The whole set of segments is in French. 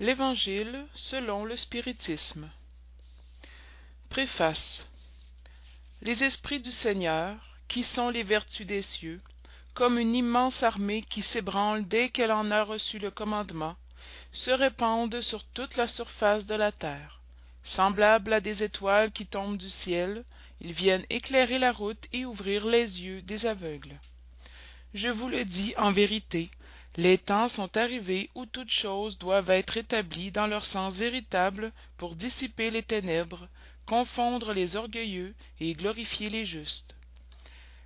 l'évangile selon le spiritisme. Préface. Les esprits du seigneur qui sont les vertus des cieux comme une immense armée qui s'ébranle dès qu'elle en a reçu le commandement se répandent sur toute la surface de la terre. Semblables à des étoiles qui tombent du ciel ils viennent éclairer la route et ouvrir les yeux des aveugles. Je vous le dis en vérité les temps sont arrivés où toutes choses doivent être établies dans leur sens véritable pour dissiper les ténèbres confondre les orgueilleux et glorifier les justes.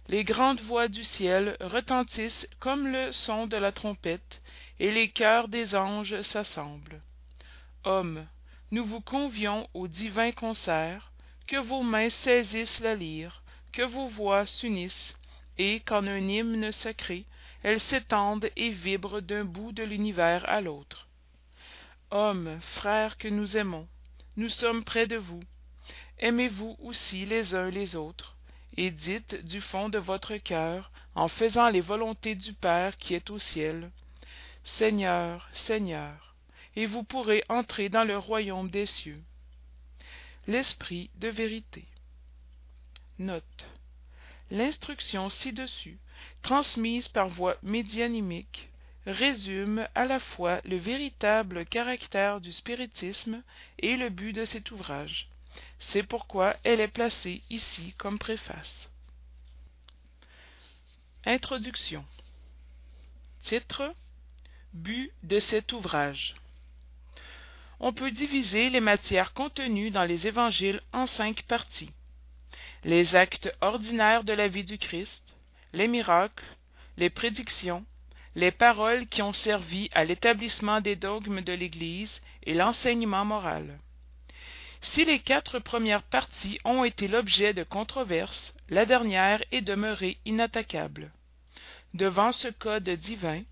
Les grandes voix du ciel retentissent comme le son de la trompette et les chœurs des anges s'assemblent. Hommes nous vous convions au divin concert que vos mains saisissent la lyre que vos voix s'unissent et qu'en un hymne sacré elles s'étendent et vibrent d'un bout de l'univers à l'autre. Hommes frères que nous aimons nous sommes près de vous. Aimez-vous aussi les uns les autres et dites du fond de votre cœur en faisant les volontés du père qui est au ciel seigneur seigneur et vous pourrez entrer dans le royaume des cieux l'esprit de vérité. Note. L'instruction ci-dessus transmise par voie médianimique résume à la fois le véritable caractère du spiritisme et le but de cet ouvrage. C'est pourquoi elle est placée ici comme préface. Introduction. Titre. But de cet ouvrage. On peut diviser les matières contenues dans les évangiles en cinq parties. Les actes ordinaires de la vie du christ les miracles les prédictions les paroles qui ont servi à l'établissement des dogmes de l'église et l'enseignement moral. Si les quatre premières parties ont été l'objet de controverses la dernière est demeurée inattaquable. Devant ce code divin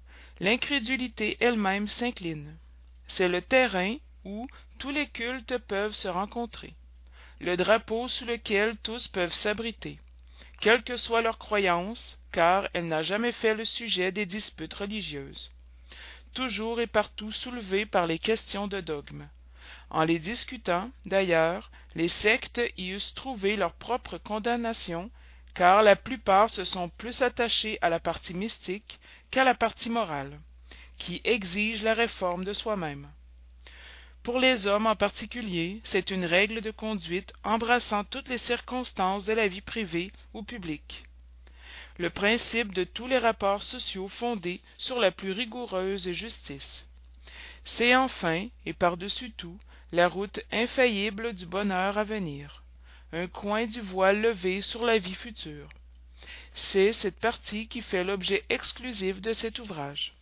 l'incrédulité elle-même s'incline. C'est le terrain où tous les cultes peuvent se rencontrer le drapeau sous lequel tous peuvent s'abriter quelle que soit leur croyance car elle n'a jamais fait le sujet des disputes religieuses. Toujours et partout soulevée par les questions de dogme. En les discutant d'ailleurs les sectes y eussent trouvé leur propre condamnation car la plupart se sont plus attachés à la partie mystique qu'à la partie morale qui exige la réforme de soi-même pour les hommes en particulier c'est une règle de conduite embrassant toutes les circonstances de la vie privée ou publique. Le principe de tous les rapports sociaux fondés sur la plus rigoureuse justice. C'est enfin et par-dessus tout la route infaillible du bonheur à venir. Un coin du voile levé sur la vie future. C'est cette partie qui fait l'objet exclusif de cet ouvrage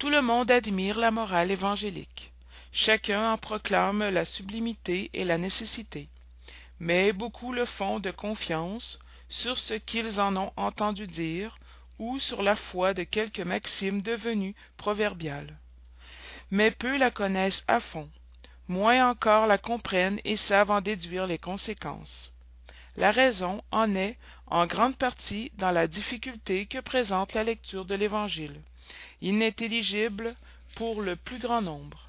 tout le monde admire la morale évangélique. Chacun en proclame la sublimité et la nécessité. Mais beaucoup le font de confiance sur ce qu'ils en ont entendu dire ou sur la foi de quelque maxime devenue proverbiale mais peu la connaissent à fond moins encore la comprennent et savent en déduire les conséquences. La raison en est en grande partie dans la difficulté que présente la lecture de l'évangile inintelligible pour le plus grand nombre.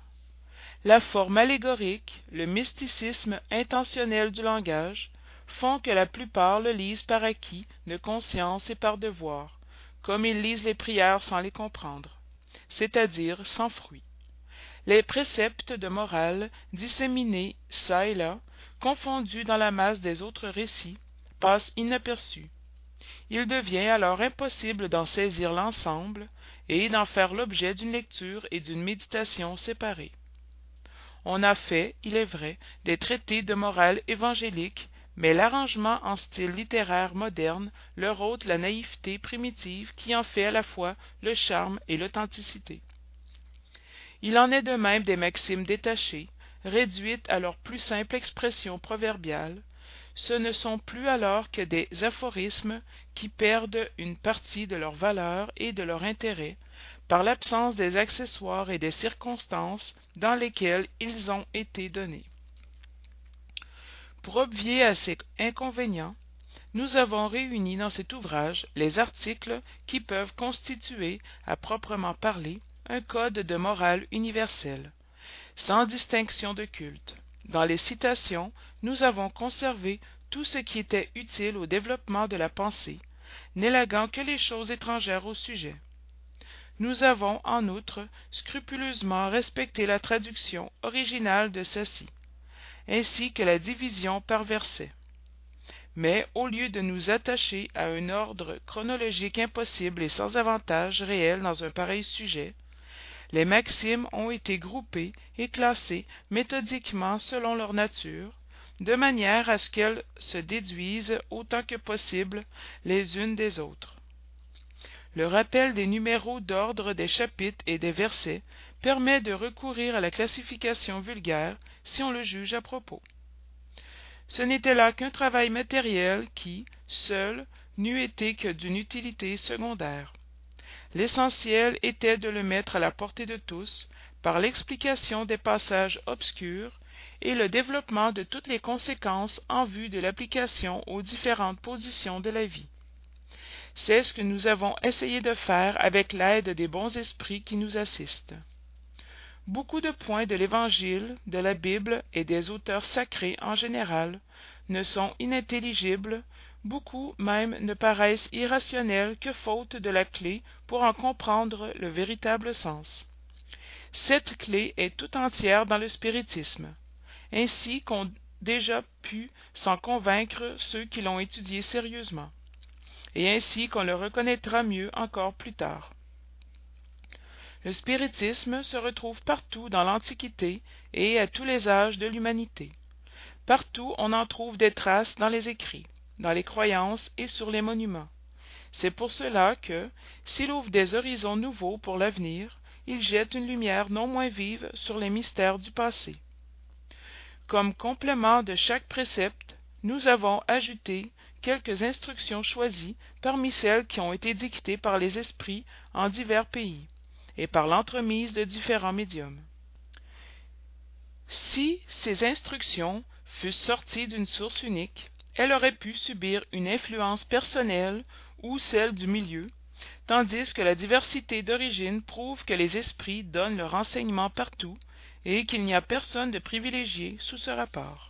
La forme allégorique le mysticisme intentionnel du langage font que la plupart le lisent par acquis de conscience et par devoir comme ils lisent les prières sans les comprendre c'est-à-dire sans fruit. Les préceptes de morale disséminés çà et là confondus dans la masse des autres récits passent inaperçus. Il devient alors impossible d'en saisir l'ensemble et d'en faire l'objet d'une lecture et d'une méditation séparées. On a fait il est vrai des traités de morale évangélique mais l'arrangement en style littéraire moderne leur ôte la naïveté primitive qui en fait à la fois le charme et l'authenticité. Il en est de même des maximes détachées réduites à leur plus simple expression proverbiale ce ne sont plus alors que des aphorismes qui perdent une partie de leur valeur et de leur intérêt par l'absence des accessoires et des circonstances dans lesquelles ils ont été donnés pour obvier à ces inconvénients nous avons réuni dans cet ouvrage les articles qui peuvent constituer à proprement parler un code de morale universel, sans distinction de culte. Dans les citations, nous avons conservé tout ce qui était utile au développement de la pensée, n'élaguant que les choses étrangères au sujet. Nous avons, en outre, scrupuleusement respecté la traduction originale de ceci, ainsi que la division par versets. Mais au lieu de nous attacher à un ordre chronologique impossible et sans avantage réel dans un pareil sujet, les maximes ont été groupées et classées méthodiquement selon leur nature, de manière à ce qu'elles se déduisent autant que possible les unes des autres. Le rappel des numéros d'ordre des chapitres et des versets permet de recourir à la classification vulgaire si on le juge à propos. Ce n'était là qu'un travail matériel qui, seul, n'eût été que d'une utilité secondaire. L'essentiel était de le mettre à la portée de tous par l'explication des passages obscurs et le développement de toutes les conséquences en vue de l'application aux différentes positions de la vie. C'est ce que nous avons essayé de faire avec l'aide des bons esprits qui nous assistent. Beaucoup de points de l'Évangile, de la Bible et des auteurs sacrés en général ne sont inintelligibles, beaucoup même ne paraissent irrationnels que faute de la clé pour en comprendre le véritable sens. Cette clé est tout entière dans le spiritisme, ainsi qu'ont déjà pu s'en convaincre ceux qui l'ont étudié sérieusement, et ainsi qu'on le reconnaîtra mieux encore plus tard. Le spiritisme se retrouve partout dans l'Antiquité et à tous les âges de l'humanité. Partout on en trouve des traces dans les écrits, dans les croyances et sur les monuments. C'est pour cela que, s'il ouvre des horizons nouveaux pour l'avenir, il jette une lumière non moins vive sur les mystères du passé. Comme complément de chaque précepte, nous avons ajouté quelques instructions choisies parmi celles qui ont été dictées par les esprits en divers pays et par l'entremise de différents médiums. Si ces instructions fussent sorties d'une source unique, elles auraient pu subir une influence personnelle ou celle du milieu, tandis que la diversité d'origine prouve que les esprits donnent leur enseignement partout et qu'il n'y a personne de privilégié sous ce rapport.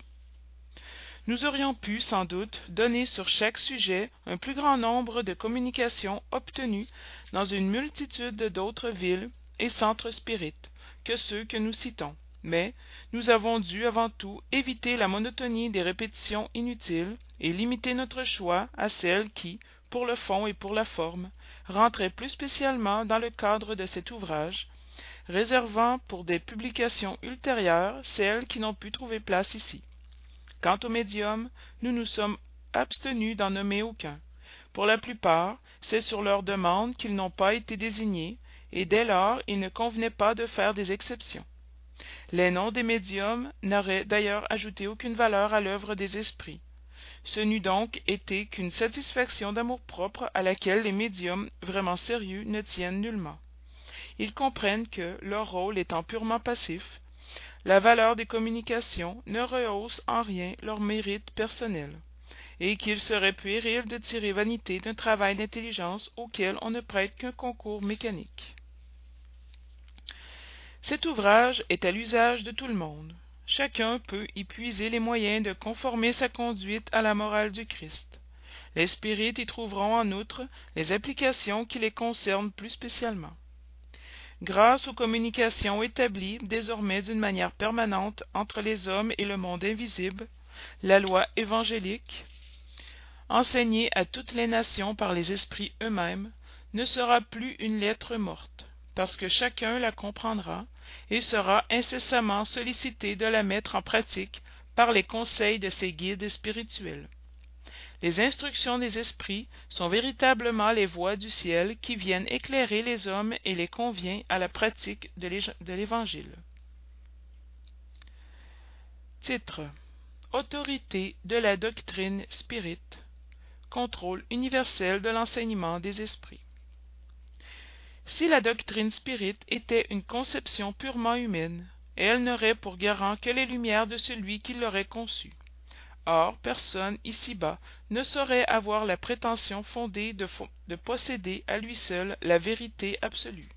Nous aurions pu, sans doute, donner sur chaque sujet un plus grand nombre de communications obtenues dans une multitude d'autres villes et centres spirites que ceux que nous citons, mais nous avons dû avant tout éviter la monotonie des répétitions inutiles et limiter notre choix à celles qui, pour le fond et pour la forme, rentraient plus spécialement dans le cadre de cet ouvrage, réservant pour des publications ultérieures celles qui n'ont pu trouver place ici. Quant aux médiums, nous nous sommes abstenus d'en nommer aucun. Pour la plupart, c'est sur leur demande qu'ils n'ont pas été désignés, et dès lors il ne convenait pas de faire des exceptions. Les noms des médiums n'auraient d'ailleurs ajouté aucune valeur à l'œuvre des esprits. Ce n'eût donc été qu'une satisfaction d'amour-propre à laquelle les médiums vraiment sérieux ne tiennent nullement. Ils comprennent que, leur rôle étant purement passif, la valeur des communications ne rehausse en rien leur mérite personnel, et qu'il serait puéril de tirer vanité d'un travail d'intelligence auquel on ne prête qu'un concours mécanique. Cet ouvrage est à l'usage de tout le monde. Chacun peut y puiser les moyens de conformer sa conduite à la morale du Christ. Les spirites y trouveront en outre les applications qui les concernent plus spécialement grâce aux communications établies désormais d'une manière permanente entre les hommes et le monde invisible, la loi évangélique, enseignée à toutes les nations par les esprits eux-mêmes, ne sera plus une lettre morte, parce que chacun la comprendra et sera incessamment sollicité de la mettre en pratique par les conseils de ses guides spirituels. Les instructions des esprits sont véritablement les voies du ciel qui viennent éclairer les hommes et les convient à la pratique de l'Évangile. Titre Autorité de la doctrine spirite Contrôle universel de l'enseignement des esprits. Si la doctrine spirite était une conception purement humaine, elle n'aurait pour garant que les lumières de celui qui l'aurait conçue. Or personne ici-bas ne saurait avoir la prétention fondée de, de posséder à lui seul la vérité absolue.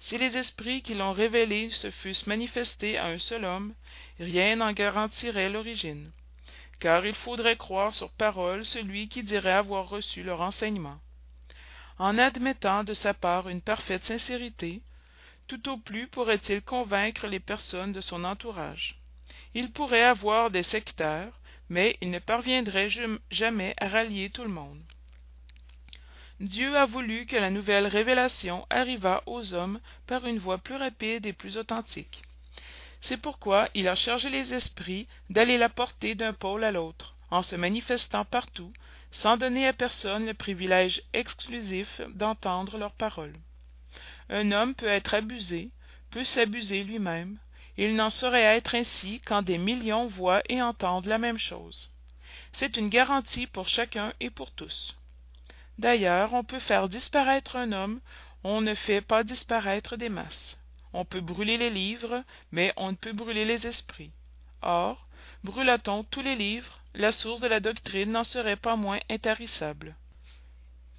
si les esprits qui l'ont révélé se fussent manifestés à un seul homme rien n'en garantirait l'origine car il faudrait croire sur parole celui qui dirait avoir reçu le renseignement en admettant de sa part une parfaite sincérité tout au plus pourrait-il convaincre les personnes de son entourage. Il pourrait avoir des sectaires mais il ne parviendrait jamais à rallier tout le monde. Dieu a voulu que la nouvelle révélation arrivât aux hommes par une voie plus rapide et plus authentique. C'est pourquoi il a chargé les esprits d'aller la porter d'un pôle à l'autre en se manifestant partout sans donner à personne le privilège exclusif d'entendre leurs paroles. Un homme peut être abusé peut s'abuser lui-même. Il n'en saurait être ainsi quand des millions voient et entendent la même chose. C'est une garantie pour chacun et pour tous. D'ailleurs on peut faire disparaître un homme. On ne fait pas disparaître des masses. On peut brûler les livres mais on ne peut brûler les esprits. Or brûlât on tous les livres? La source de la doctrine n'en serait pas moins intarissable.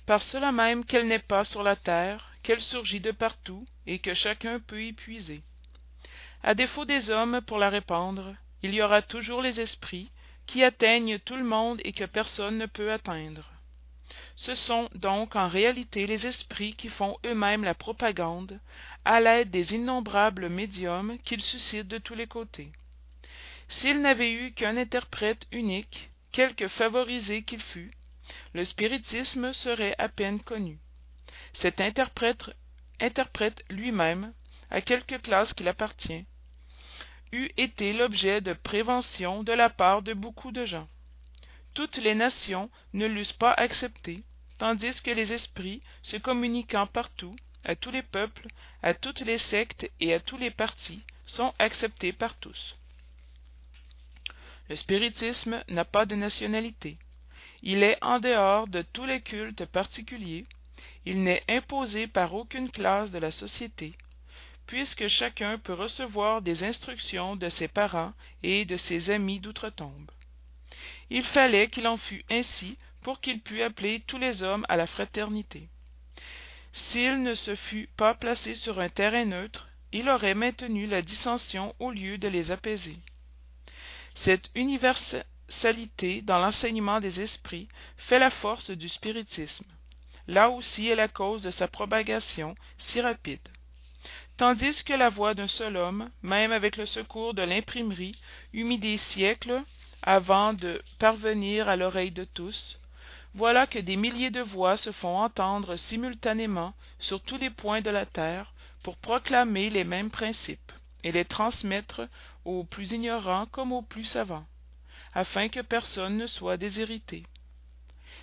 Par cela même qu'elle n'est pas sur la terre qu'elle surgit de partout et que chacun peut y puiser. À défaut des hommes pour la répandre il y aura toujours les esprits qui atteignent tout le monde et que personne ne peut atteindre. Ce sont donc en réalité les esprits qui font eux-mêmes la propagande à l'aide des innombrables médiums qu'ils suscitent de tous les côtés s'ils n'avaient eu qu'un interprète unique quelque favorisé qu'il fût le spiritisme serait à peine connu. Cet interprète interprète lui-même à quelque classe qu'il appartient eût été l'objet de prévention de la part de beaucoup de gens. Toutes les nations ne l'eussent pas accepté tandis que les esprits se communiquant partout à tous les peuples à toutes les sectes et à tous les partis sont acceptés par tous le spiritisme n'a pas de nationalité. Il est en dehors de tous les cultes particuliers. Il n'est imposé par aucune classe de la société puisque chacun peut recevoir des instructions de ses parents et de ses amis d'outre-tombe. Il fallait qu'il en fût ainsi pour qu'il pût appeler tous les hommes à la fraternité. S'il ne se fût pas placé sur un terrain neutre il aurait maintenu la dissension au lieu de les apaiser cette universalité dans l'enseignement des esprits fait la force du spiritisme. Là aussi est la cause de sa propagation si rapide. Tandis que la voix d'un seul homme même avec le secours de l'imprimerie eut mis des siècles avant de parvenir à l'oreille de tous voilà que des milliers de voix se font entendre simultanément sur tous les points de la terre pour proclamer les mêmes principes et les transmettre aux plus ignorants comme aux plus savants afin que personne ne soit déshérité.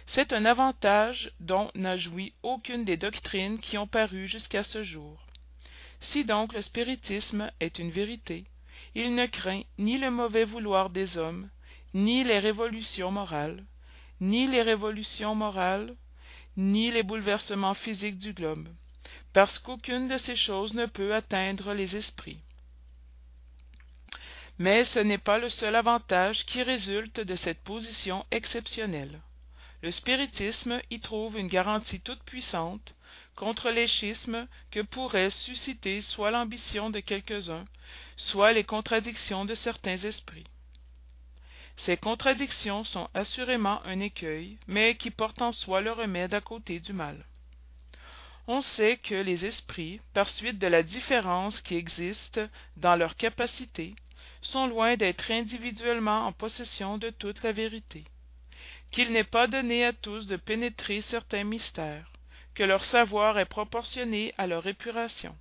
C'est un avantage dont n'a joui aucune des doctrines qui ont paru jusqu'à ce jour. Si donc le spiritisme est une vérité il ne craint ni le mauvais vouloir des hommes ni les révolutions morales ni les révolutions morales ni les bouleversements physiques du globe parce qu'aucune de ces choses ne peut atteindre les esprits mais ce n'est pas le seul avantage qui résulte de cette position exceptionnelle. Le spiritisme y trouve une garantie toute-puissante contre les schismes que pourraient susciter soit l'ambition de quelques-uns soit les contradictions de certains esprits. Ces contradictions sont assurément un écueil mais qui portent en soi le remède à côté du mal. On sait que les esprits par suite de la différence qui existe dans leurs capacités sont loin d'être individuellement en possession de toute la vérité. Qu'il n'est pas donné à tous de pénétrer certains mystères que leur savoir est proportionné à leur épuration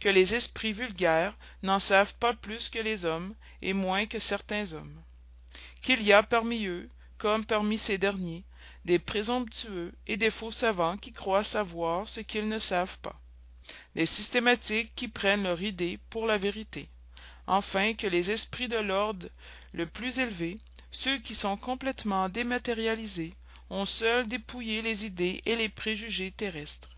que les esprits vulgaires n'en savent pas plus que les hommes et moins que certains hommes. Qu'il y a parmi eux comme parmi ces derniers des présomptueux et des faux savants qui croient savoir ce qu'ils ne savent pas des systématiques qui prennent leur idée pour la vérité enfin que les esprits de l'ordre le plus élevé ceux qui sont complètement dématérialisés ont seuls dépouillé les idées et les préjugés terrestres.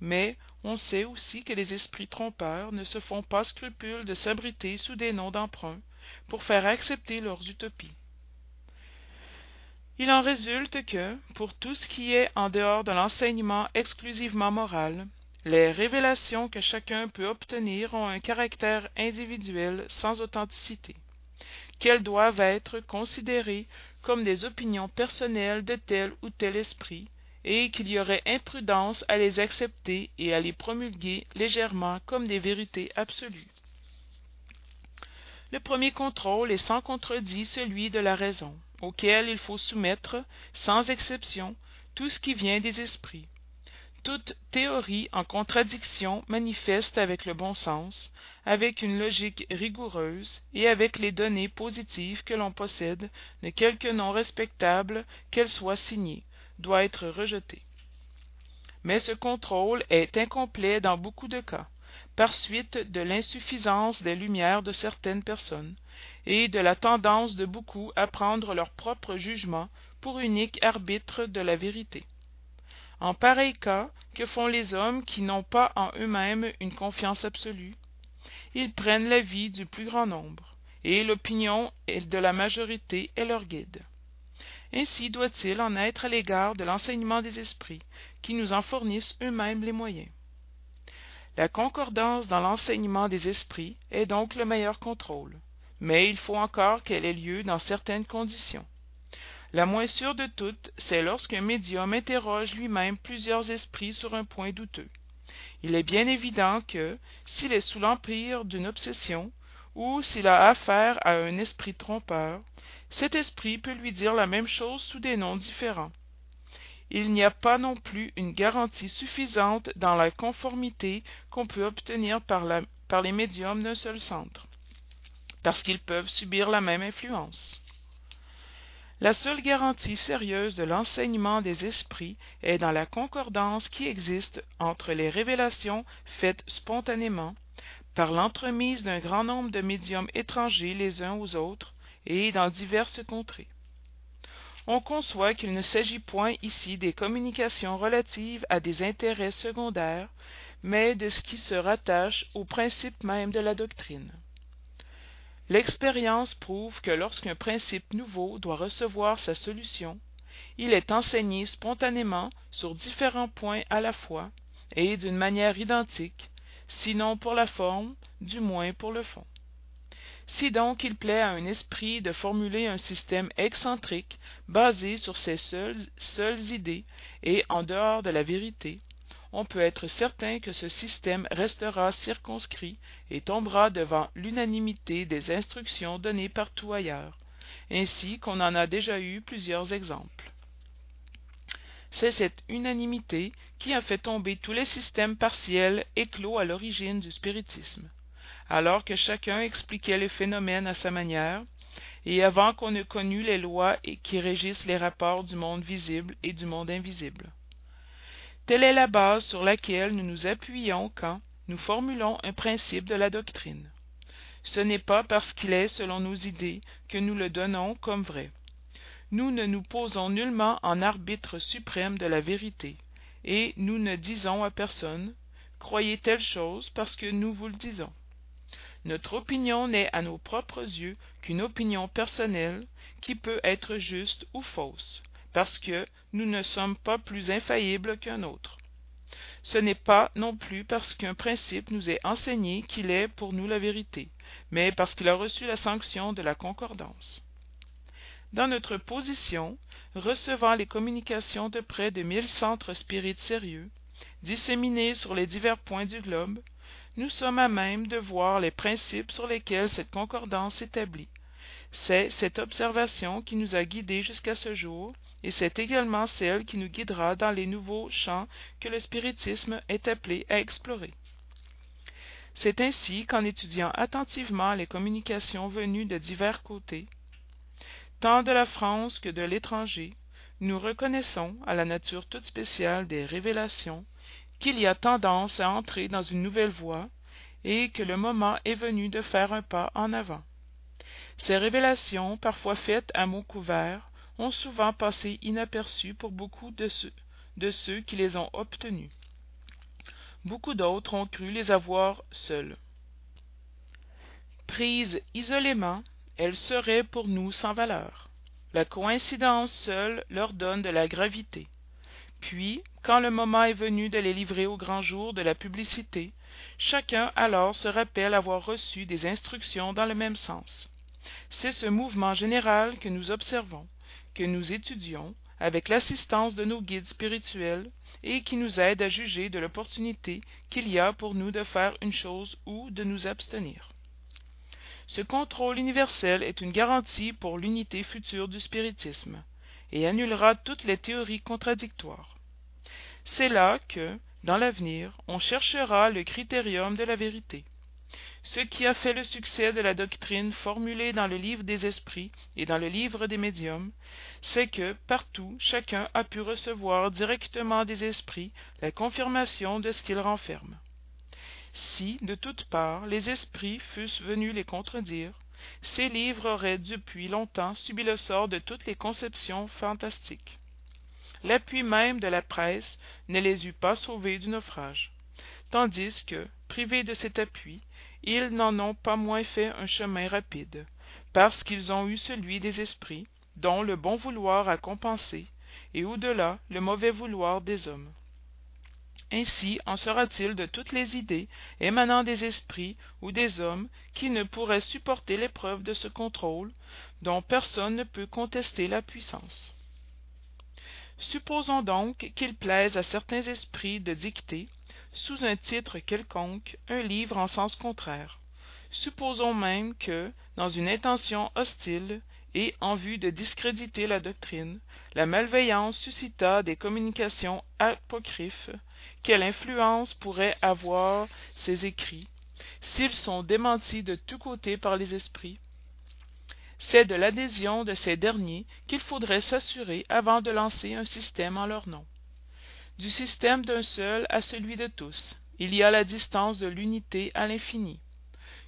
Mais on sait aussi que les esprits trompeurs ne se font pas scrupule de s'abriter sous des noms d'emprunt pour faire accepter leurs utopies. Il en résulte que pour tout ce qui est en dehors de l'enseignement exclusivement moral les révélations que chacun peut obtenir ont un caractère individuel sans authenticité qu'elles doivent être considérées comme des opinions personnelles de tel ou tel esprit et qu'il y aurait imprudence à les accepter et à les promulguer légèrement comme des vérités absolues. Le premier contrôle est sans contredit celui de la raison auquel il faut soumettre sans exception tout ce qui vient des esprits toute théorie en contradiction manifeste avec le bon sens avec une logique rigoureuse et avec les données positives que l'on possède de quelque nom respectable qu'elle soit signée doit être rejetée. Mais ce contrôle est incomplet dans beaucoup de cas par suite de l'insuffisance des lumières de certaines personnes et de la tendance de beaucoup à prendre leur propre jugement pour unique arbitre de la vérité en pareil cas que font les hommes qui n'ont pas en eux-mêmes une confiance absolue. Ils prennent l'avis du plus grand nombre et l'opinion de la majorité est leur guide. Ainsi doit-il en être à l'égard de l'enseignement des esprits qui nous en fournissent eux-mêmes les moyens. La concordance dans l'enseignement des esprits est donc le meilleur contrôle mais il faut encore qu'elle ait lieu dans certaines conditions la moins sûre de toutes c'est lorsqu'un médium interroge lui-même plusieurs esprits sur un point douteux. Il est bien évident que s'il est sous l'empire d'une obsession ou s'il a affaire à un esprit trompeur cet esprit peut lui dire la même chose sous des noms différents. Il n'y a pas non plus une garantie suffisante dans la conformité qu'on peut obtenir par, par les médiums d'un seul centre parce qu'ils peuvent subir la même influence la seule garantie sérieuse de l'enseignement des esprits est dans la concordance qui existe entre les révélations faites spontanément par l'entremise d'un grand nombre de médiums étrangers les uns aux autres et dans diverses contrées. On conçoit qu'il ne s'agit point ici des communications relatives à des intérêts secondaires mais de ce qui se rattache au principe même de la doctrine l'expérience prouve que lorsqu'un principe nouveau doit recevoir sa solution il est enseigné spontanément sur différents points à la fois et d'une manière identique sinon pour la forme du moins pour le fond. Si donc il plaît à un esprit de formuler un système excentrique basé sur ses seules, idées et en dehors de la vérité on peut être certain que ce système restera circonscrit et tombera devant l'unanimité des instructions données partout ailleurs. Ainsi qu'on en a déjà eu plusieurs exemples. C'est cette unanimité qui a fait tomber tous les systèmes partiels éclos à l'origine du spiritisme. Alors que chacun expliquait les phénomènes à sa manière et avant qu'on eût connu les lois qui régissent les rapports du monde visible et du monde invisible telle est la base sur laquelle nous nous appuyons quand nous formulons un principe de la doctrine. Ce n'est pas parce qu'il est selon nos idées que nous le donnons comme vrai. Nous ne nous posons nullement en arbitre suprême de la vérité. Et nous ne disons à personne croyez telle chose parce que nous vous le disons notre opinion n'est à nos propres yeux qu'une opinion personnelle qui peut être juste ou fausse parce que nous ne sommes pas plus infaillibles qu'un autre. Ce n'est pas non plus parce qu'un principe nous est enseigné qu'il est pour nous la vérité mais parce qu'il a reçu la sanction de la concordance. Dans notre position recevant les communications de près de mille centres spirites sérieux disséminés sur les divers points du globe nous sommes à même de voir les principes sur lesquels cette concordance s'établit. C'est cette observation qui nous a guidés jusqu'à ce jour et c'est également celle qui nous guidera dans les nouveaux champs que le spiritisme est appelé à explorer. C'est ainsi qu'en étudiant attentivement les communications venues de divers côtés tant de la france que de l'étranger nous reconnaissons à la nature toute spéciale des révélations qu'il y a tendance à entrer dans une nouvelle voie et que le moment est venu de faire un pas en avant. Ces révélations parfois faites à mots couverts ont souvent passé inaperçues pour beaucoup de ceux, qui les ont obtenues beaucoup d'autres ont cru les avoir seuls. Prises isolément elles seraient pour nous sans valeur. La coïncidence seule leur donne de la gravité. Puis quand le moment est venu de les livrer au grand jour de la publicité chacun alors se rappelle avoir reçu des instructions dans le même sens. C'est ce mouvement général que nous observons que nous étudions avec l'assistance de nos guides spirituels et qui nous aide à juger de l'opportunité qu'il y a pour nous de faire une chose ou de nous abstenir. Ce contrôle universel est une garantie pour l'unité future du spiritisme et annulera toutes les théories contradictoires. C'est là que dans l'avenir on cherchera le critérium de la vérité ce qui a fait le succès de la doctrine formulée dans le livre des esprits et dans le livre des médiums c'est que partout chacun a pu recevoir directement des esprits la confirmation de ce qu'ils renferment si de toutes parts les esprits fussent venus les contredire ces livres auraient depuis longtemps subi le sort de toutes les conceptions fantastiques. L'appui même de la presse ne les eût pas sauvés du naufrage tandis que privés de cet appui ils n'en ont pas moins fait un chemin rapide parce qu'ils ont eu celui des esprits dont le bon vouloir a compensé et au-delà le mauvais vouloir des hommes. Ainsi en sera-t-il de toutes les idées émanant des esprits ou des hommes qui ne pourraient supporter l'épreuve de ce contrôle dont personne ne peut contester la puissance. Supposons donc qu'il plaise à certains esprits de dicter sous un titre quelconque un livre en sens contraire. Supposons même que dans une intention hostile et en vue de discréditer la doctrine la malveillance suscitât des communications apocryphes quelle influence pourraient avoir ces écrits s'ils sont démentis de tous côtés par les esprits? C'est de l'adhésion de ces derniers qu'il faudrait s'assurer avant de lancer un système en leur nom du système d'un seul à celui de tous. Il y a la distance de l'unité à l'infini.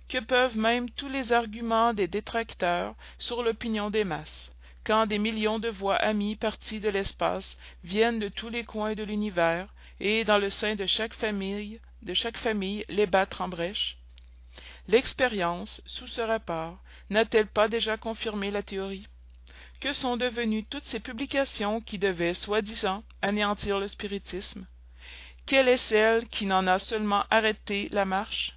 Que peuvent même tous les arguments des détracteurs sur l'opinion des masses quand des millions de voix amies parties de l'espace viennent de tous les coins de l'univers et dans le sein de chaque famille de chaque famille les battre en brèche? L'expérience sous ce rapport n'a-t-elle pas déjà confirmé la théorie? Que sont devenues toutes ces publications qui devaient soi-disant anéantir le spiritisme? Quelle est celle qui n'en a seulement arrêté la marche?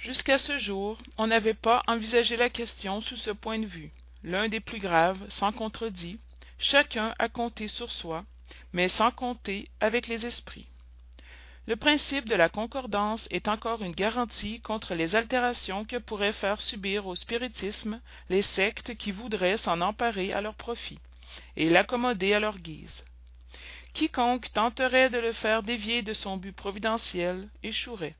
Jusqu'à ce jour on n'avait pas envisagé la question sous ce point de vue. L'un des plus graves sans contredit chacun a compté sur soi mais sans compter avec les esprits le principe de la concordance est encore une garantie contre les altérations que pourraient faire subir au spiritisme les sectes qui voudraient s'en emparer à leur profit et l'accommoder à leur guise. Quiconque tenterait de le faire dévier de son but providentiel échouerait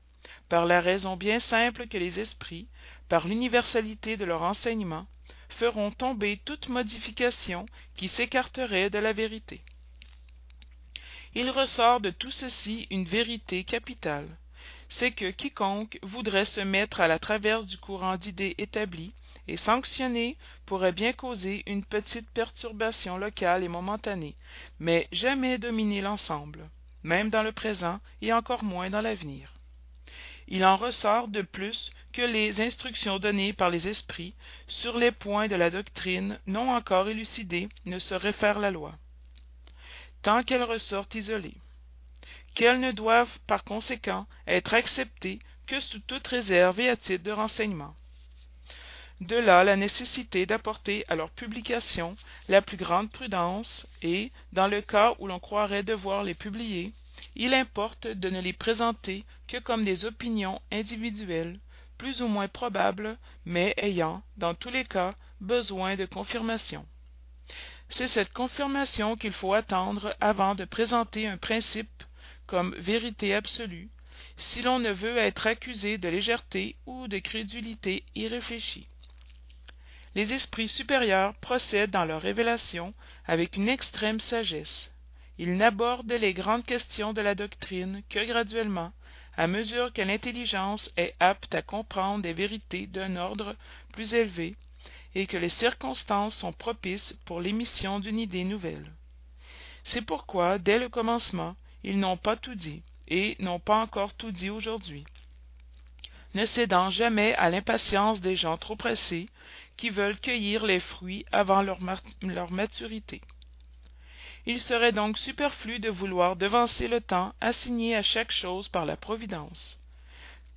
par la raison bien simple que les esprits par l'universalité de leur enseignement feront tomber toute modification qui s'écarterait de la vérité il ressort de tout ceci une vérité capitale. C'est que quiconque voudrait se mettre à la traverse du courant d'idées établi et sanctionné pourrait bien causer une petite perturbation locale et momentanée mais jamais dominer l'ensemble même dans le présent et encore moins dans l'avenir. Il en ressort de plus que les instructions données par les esprits sur les points de la doctrine non encore élucidés ne sauraient faire la loi tant qu'elles ressortent isolées qu'elles ne doivent par conséquent être acceptées que sous toute réserve et à titre de renseignement. De là la nécessité d'apporter à leur publication la plus grande prudence et dans le cas où l'on croirait devoir les publier il importe de ne les présenter que comme des opinions individuelles plus ou moins probables mais ayant dans tous les cas besoin de confirmation c'est cette confirmation qu'il faut attendre avant de présenter un principe comme vérité absolue si l'on ne veut être accusé de légèreté ou de crédulité irréfléchie. Les esprits supérieurs procèdent dans leur révélation avec une extrême sagesse. Ils n'abordent les grandes questions de la doctrine que graduellement à mesure que l'intelligence est apte à comprendre des vérités d'un ordre plus élevé et que les circonstances sont propices pour l'émission d'une idée nouvelle. C'est pourquoi dès le commencement ils n'ont pas tout dit et n'ont pas encore tout dit aujourd'hui. Ne cédant jamais à l'impatience des gens trop pressés qui veulent cueillir les fruits avant leur, maturité. Il serait donc superflu de vouloir devancer le temps assigné à chaque chose par la providence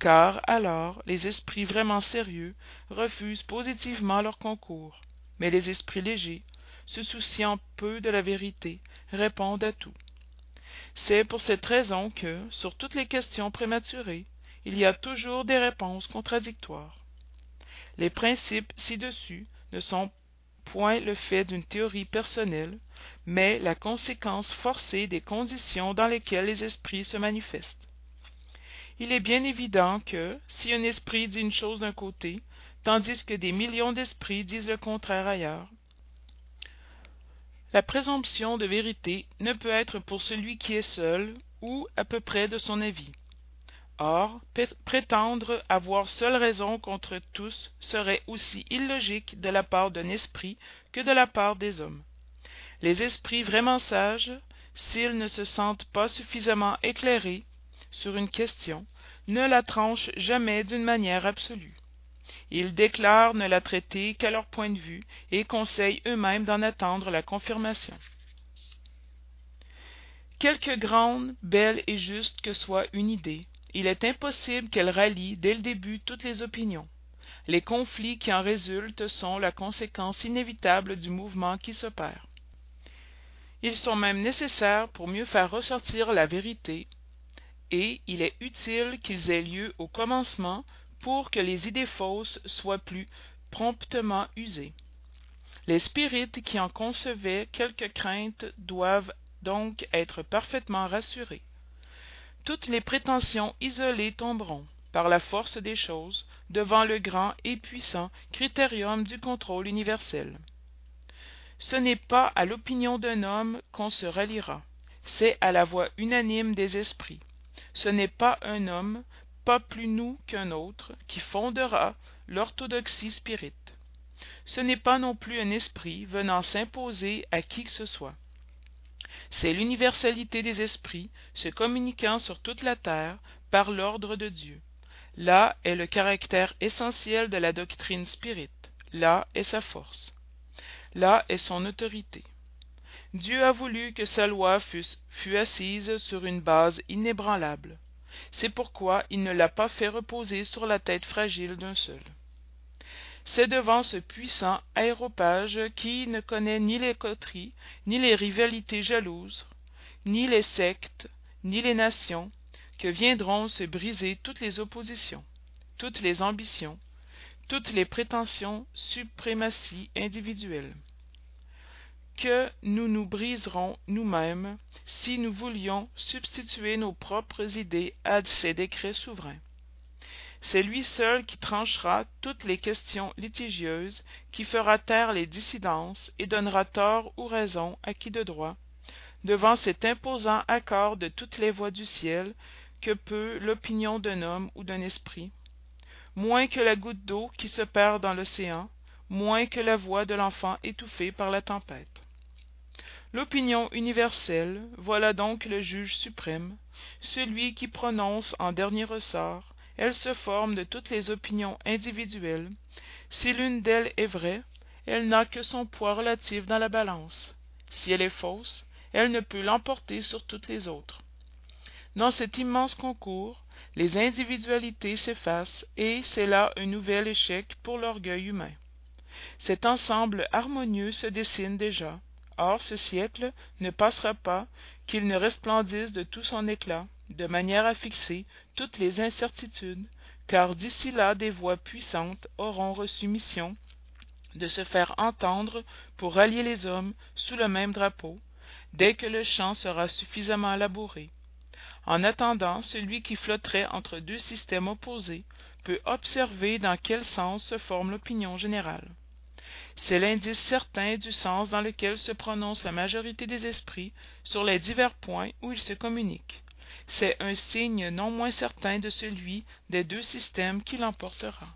car alors les esprits vraiment sérieux refusent positivement leur concours. Mais les esprits légers se souciant peu de la vérité répondent à tout. C'est pour cette raison que sur toutes les questions prématurées il y a toujours des réponses contradictoires. Les principes ci-dessus ne sont point le fait d'une théorie personnelle mais la conséquence forcée des conditions dans lesquelles les esprits se manifestent il est bien évident que si un esprit dit une chose d'un côté tandis que des millions d'esprits disent le contraire ailleurs. La présomption de vérité ne peut être pour celui qui est seul ou à peu près de son avis. Or prétendre avoir seule raison contre tous serait aussi illogique de la part d'un esprit que de la part des hommes. Les esprits vraiment sages s'ils ne se sentent pas suffisamment éclairés sur une question ne la tranchent jamais d'une manière absolue. Ils déclarent ne la traiter qu'à leur point de vue et conseillent eux-mêmes d'en attendre la confirmation. Quelque grande belle et juste que soit une idée il est impossible qu'elle rallie dès le début toutes les opinions. Les conflits qui en résultent sont la conséquence inévitable du mouvement qui s'opère. Ils sont même nécessaires pour mieux faire ressortir la vérité et il est utile qu'ils aient lieu au commencement pour que les idées fausses soient plus promptement usées. Les spirites qui en concevaient quelque crainte doivent donc être parfaitement rassurés. Toutes les prétentions isolées tomberont par la force des choses devant le grand et puissant critérium du contrôle universel. Ce n'est pas à l'opinion d'un homme qu'on se ralliera c'est à la voix unanime des esprits ce n'est pas un homme pas plus nous qu'un autre qui fondera l'orthodoxie spirite. Ce n'est pas non plus un esprit venant s'imposer à qui que ce soit. C'est l'universalité des esprits se communiquant sur toute la terre par l'ordre de dieu. Là est le caractère essentiel de la doctrine spirite. Là est sa force. Là est son autorité dieu a voulu que sa loi fût assise sur une base inébranlable. C'est pourquoi il ne l'a pas fait reposer sur la tête fragile d'un seul. C'est devant ce puissant aéropage qui ne connaît ni les coteries ni les rivalités jalouses ni les sectes ni les nations que viendront se briser toutes les oppositions toutes les ambitions toutes les prétentions suprématies individuelles que nous nous briserons nous-mêmes si nous voulions substituer nos propres idées à ces décrets souverains. C'est lui seul qui tranchera toutes les questions litigieuses qui fera taire les dissidences et donnera tort ou raison à qui de droit devant cet imposant accord de toutes les voix du ciel que peut l'opinion d'un homme ou d'un esprit. Moins que la goutte d'eau qui se perd dans l'océan moins que la voix de l'enfant étouffée par la tempête l'opinion universelle voilà donc le juge suprême. Celui qui prononce en dernier ressort elle se forme de toutes les opinions individuelles. Si l'une d'elles est vraie elle n'a que son poids relatif dans la balance. Si elle est fausse elle ne peut l'emporter sur toutes les autres. Dans cet immense concours les individualités s'effacent et c'est là un nouvel échec pour l'orgueil humain. Cet ensemble harmonieux se dessine déjà or ce siècle ne passera pas qu'il ne resplendisse de tout son éclat de manière à fixer toutes les incertitudes car d'ici là des voix puissantes auront reçu mission de se faire entendre pour rallier les hommes sous le même drapeau dès que le champ sera suffisamment labouré. En attendant celui qui flotterait entre deux systèmes opposés peut observer dans quel sens se forme l'opinion générale c'est l'indice certain du sens dans lequel se prononce la majorité des esprits sur les divers points où ils se communiquent. C'est un signe non moins certain de celui des deux systèmes qui l'emportera